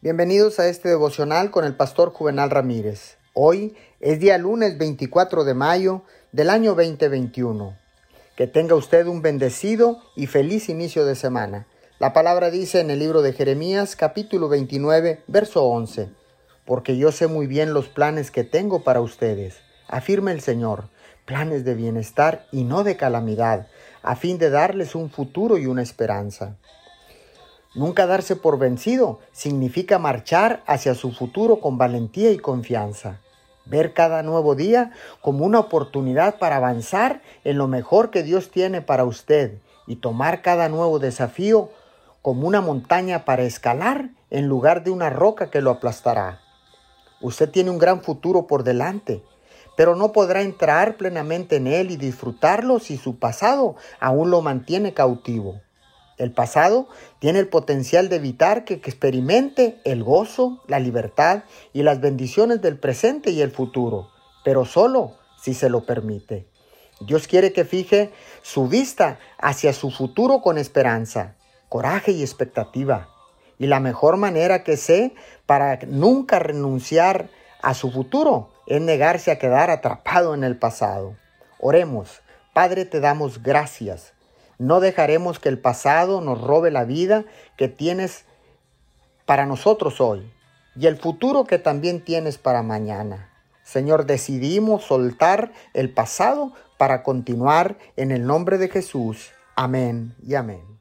Bienvenidos a este devocional con el pastor Juvenal Ramírez. Hoy es día lunes 24 de mayo del año 2021. Que tenga usted un bendecido y feliz inicio de semana. La palabra dice en el libro de Jeremías capítulo 29 verso 11. Porque yo sé muy bien los planes que tengo para ustedes, afirma el Señor, planes de bienestar y no de calamidad, a fin de darles un futuro y una esperanza. Nunca darse por vencido significa marchar hacia su futuro con valentía y confianza. Ver cada nuevo día como una oportunidad para avanzar en lo mejor que Dios tiene para usted y tomar cada nuevo desafío como una montaña para escalar en lugar de una roca que lo aplastará. Usted tiene un gran futuro por delante, pero no podrá entrar plenamente en él y disfrutarlo si su pasado aún lo mantiene cautivo. El pasado tiene el potencial de evitar que experimente el gozo, la libertad y las bendiciones del presente y el futuro, pero solo si se lo permite. Dios quiere que fije su vista hacia su futuro con esperanza, coraje y expectativa. Y la mejor manera que sé para nunca renunciar a su futuro es negarse a quedar atrapado en el pasado. Oremos, Padre, te damos gracias no dejaremos que el pasado nos robe la vida que tienes para nosotros hoy y el futuro que también tienes para mañana. Señor, decidimos soltar el pasado para continuar en el nombre de Jesús. Amén y amén.